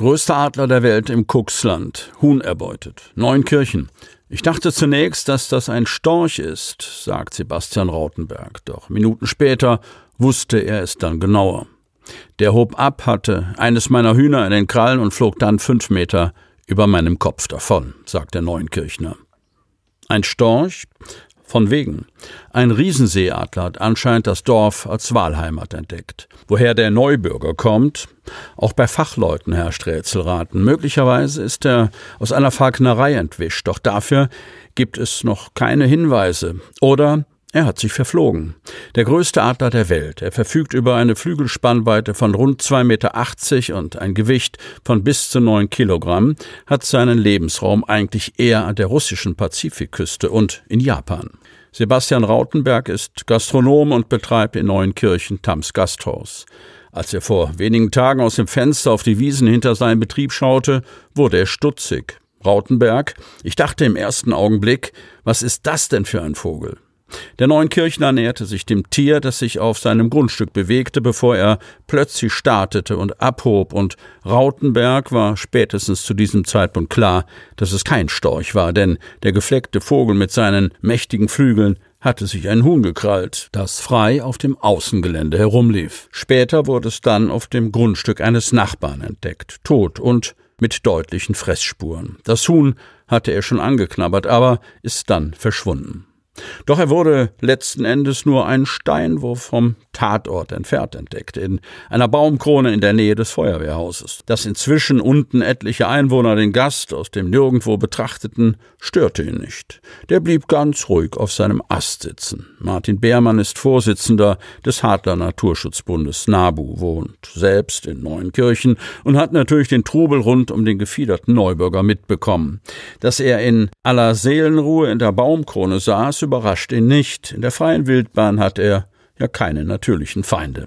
Größter Adler der Welt im Cuxland, Huhn erbeutet, Neunkirchen. Ich dachte zunächst, dass das ein Storch ist, sagt Sebastian Rautenberg, doch Minuten später wusste er es dann genauer. Der hob ab, hatte eines meiner Hühner in den Krallen und flog dann fünf Meter über meinem Kopf davon, sagt der Neunkirchner. Ein Storch? Von wegen. Ein Riesenseeadler hat anscheinend das Dorf als Wahlheimat entdeckt. Woher der Neubürger kommt? Auch bei Fachleuten herrscht Rätselraten. Möglicherweise ist er aus einer Falknerei entwischt, doch dafür gibt es noch keine Hinweise. Oder er hat sich verflogen. Der größte Adler der Welt. Er verfügt über eine Flügelspannweite von rund 2,80 Meter und ein Gewicht von bis zu 9 Kilogramm, hat seinen Lebensraum eigentlich eher an der russischen Pazifikküste und in Japan. Sebastian Rautenberg ist Gastronom und betreibt in Neuenkirchen Tams Gasthaus. Als er vor wenigen Tagen aus dem Fenster auf die Wiesen hinter seinem Betrieb schaute, wurde er stutzig. Rautenberg, ich dachte im ersten Augenblick, was ist das denn für ein Vogel? Der Neunkirchner näherte sich dem Tier, das sich auf seinem Grundstück bewegte, bevor er plötzlich startete und abhob, und Rautenberg war spätestens zu diesem Zeitpunkt klar, dass es kein Storch war, denn der gefleckte Vogel mit seinen mächtigen Flügeln hatte sich ein Huhn gekrallt, das frei auf dem Außengelände herumlief. Später wurde es dann auf dem Grundstück eines Nachbarn entdeckt, tot und mit deutlichen Fressspuren. Das Huhn hatte er schon angeknabbert, aber ist dann verschwunden. Doch er wurde letzten Endes nur einen Steinwurf vom Tatort entfernt entdeckt, in einer Baumkrone in der Nähe des Feuerwehrhauses. Dass inzwischen unten etliche Einwohner den Gast aus dem Nirgendwo betrachteten, störte ihn nicht. Der blieb ganz ruhig auf seinem Ast sitzen. Martin Beermann ist Vorsitzender des Hartler Naturschutzbundes NABU, wohnt selbst in Neuenkirchen und hat natürlich den Trubel rund um den gefiederten Neubürger mitbekommen. Dass er in aller Seelenruhe in der Baumkrone saß, überrascht ihn nicht. In der freien Wildbahn hat er ja keine natürlichen Feinde.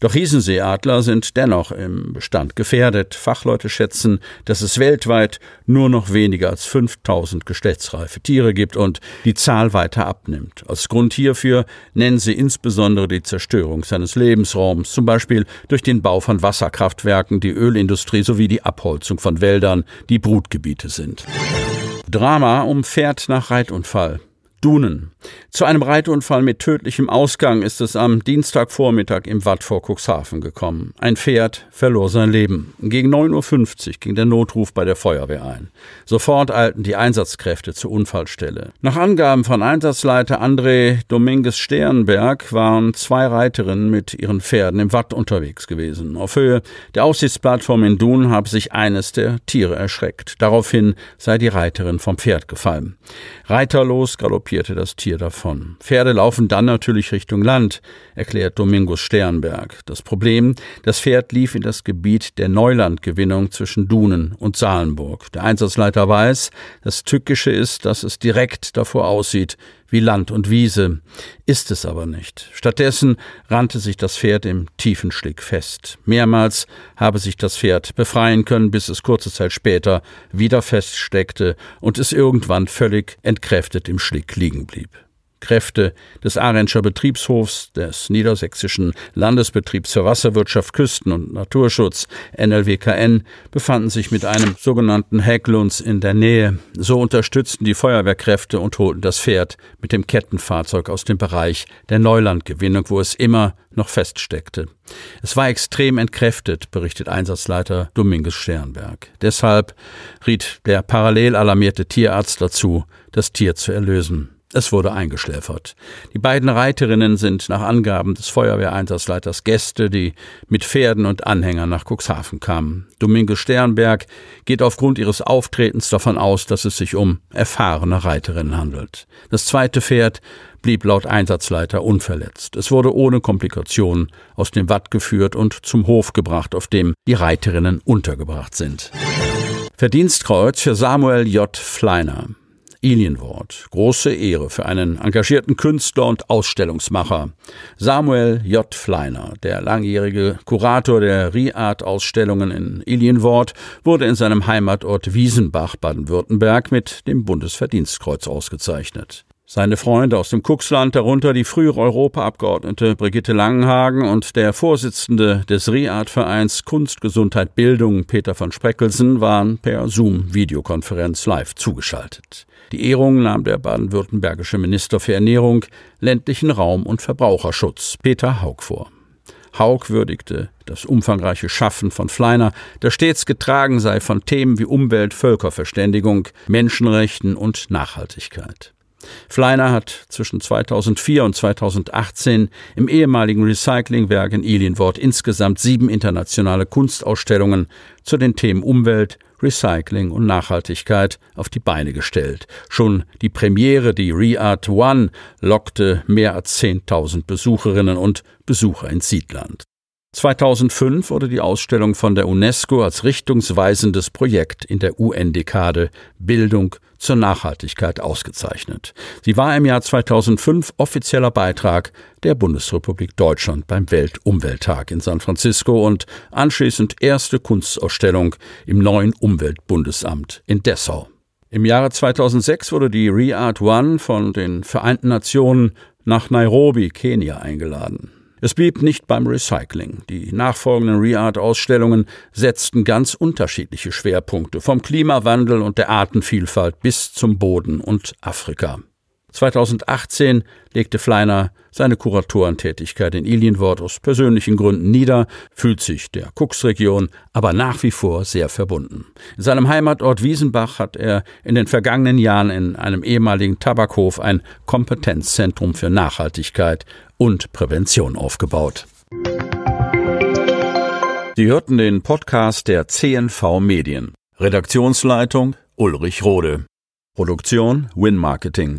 Doch Riesenseeadler sind dennoch im Bestand gefährdet. Fachleute schätzen, dass es weltweit nur noch weniger als 5000 geschlechtsreife Tiere gibt und die Zahl weiter abnimmt. Als Grund hierfür nennen sie insbesondere die Zerstörung seines Lebensraums, zum Beispiel durch den Bau von Wasserkraftwerken, die Ölindustrie sowie die Abholzung von Wäldern, die Brutgebiete sind. Drama um Pferd nach Reitunfall. Dunen. Zu einem Reitunfall mit tödlichem Ausgang ist es am Dienstagvormittag im Watt vor Cuxhaven gekommen. Ein Pferd verlor sein Leben. Gegen 9.50 Uhr ging der Notruf bei der Feuerwehr ein. Sofort eilten die Einsatzkräfte zur Unfallstelle. Nach Angaben von Einsatzleiter André Dominguez Sternberg waren zwei Reiterinnen mit ihren Pferden im Watt unterwegs gewesen. Auf Höhe der Aussichtsplattform in Dun habe sich eines der Tiere erschreckt. Daraufhin sei die Reiterin vom Pferd gefallen. Reiterlos galoppierte galoppierte das Tier davon. Pferde laufen dann natürlich Richtung Land, erklärt Domingos Sternberg. Das Problem, das Pferd lief in das Gebiet der Neulandgewinnung zwischen Dunen und Salenburg. Der Einsatzleiter weiß, das Tückische ist, dass es direkt davor aussieht, wie Land und Wiese, ist es aber nicht. Stattdessen rannte sich das Pferd im tiefen Schlick fest. Mehrmals habe sich das Pferd befreien können, bis es kurze Zeit später wieder feststeckte und es irgendwann völlig entkräftet im Schlick liegen blieb. Kräfte des Ahrenscher Betriebshofs, des Niedersächsischen Landesbetriebs für Wasserwirtschaft, Küsten- und Naturschutz, NLWKN, befanden sich mit einem sogenannten Häglunds in der Nähe. So unterstützten die Feuerwehrkräfte und holten das Pferd mit dem Kettenfahrzeug aus dem Bereich der Neulandgewinnung, wo es immer noch feststeckte. Es war extrem entkräftet, berichtet Einsatzleiter Dominguez Sternberg. Deshalb riet der parallel alarmierte Tierarzt dazu, das Tier zu erlösen. Es wurde eingeschläfert. Die beiden Reiterinnen sind nach Angaben des Feuerwehreinsatzleiters Gäste, die mit Pferden und Anhängern nach Cuxhaven kamen. Domingo Sternberg geht aufgrund ihres Auftretens davon aus, dass es sich um erfahrene Reiterinnen handelt. Das zweite Pferd blieb laut Einsatzleiter unverletzt. Es wurde ohne Komplikationen aus dem Watt geführt und zum Hof gebracht, auf dem die Reiterinnen untergebracht sind. Verdienstkreuz für Samuel J. Fleiner. Ilienwort. Große Ehre für einen engagierten Künstler und Ausstellungsmacher. Samuel J. Fleiner, der langjährige Kurator der Riad-Ausstellungen in Ilienwort, wurde in seinem Heimatort Wiesenbach, Baden-Württemberg, mit dem Bundesverdienstkreuz ausgezeichnet. Seine Freunde aus dem Kuxland, darunter die frühere Europaabgeordnete Brigitte Langenhagen und der Vorsitzende des RIAD-Vereins Kunst, Gesundheit, Bildung Peter von Spreckelsen, waren per Zoom-Videokonferenz live zugeschaltet. Die Ehrung nahm der baden-württembergische Minister für Ernährung, ländlichen Raum und Verbraucherschutz Peter Haug vor. Haug würdigte das umfangreiche Schaffen von Fleiner, das stets getragen sei von Themen wie Umwelt, Völkerverständigung, Menschenrechten und Nachhaltigkeit. Fleiner hat zwischen 2004 und 2018 im ehemaligen Recyclingwerk in Ilienwort insgesamt sieben internationale Kunstausstellungen zu den Themen Umwelt, Recycling und Nachhaltigkeit auf die Beine gestellt. Schon die Premiere, die ReArt One, lockte mehr als 10.000 Besucherinnen und Besucher ins Siedland. 2005 wurde die Ausstellung von der UNESCO als richtungsweisendes Projekt in der UN-Dekade Bildung zur Nachhaltigkeit ausgezeichnet. Sie war im Jahr 2005 offizieller Beitrag der Bundesrepublik Deutschland beim Weltumwelttag in San Francisco und anschließend erste Kunstausstellung im neuen Umweltbundesamt in Dessau. Im Jahre 2006 wurde die ReArt One von den Vereinten Nationen nach Nairobi, Kenia eingeladen. Es blieb nicht beim Recycling. Die nachfolgenden ReArt-Ausstellungen setzten ganz unterschiedliche Schwerpunkte, vom Klimawandel und der Artenvielfalt bis zum Boden und Afrika. 2018 legte Fleiner seine Kuratorentätigkeit in Ilienwort aus persönlichen Gründen nieder, fühlt sich der Kuxregion aber nach wie vor sehr verbunden. In seinem Heimatort Wiesenbach hat er in den vergangenen Jahren in einem ehemaligen Tabakhof ein Kompetenzzentrum für Nachhaltigkeit und Prävention aufgebaut. Sie hörten den Podcast der CNV Medien. Redaktionsleitung Ulrich Rode. Produktion Win Marketing.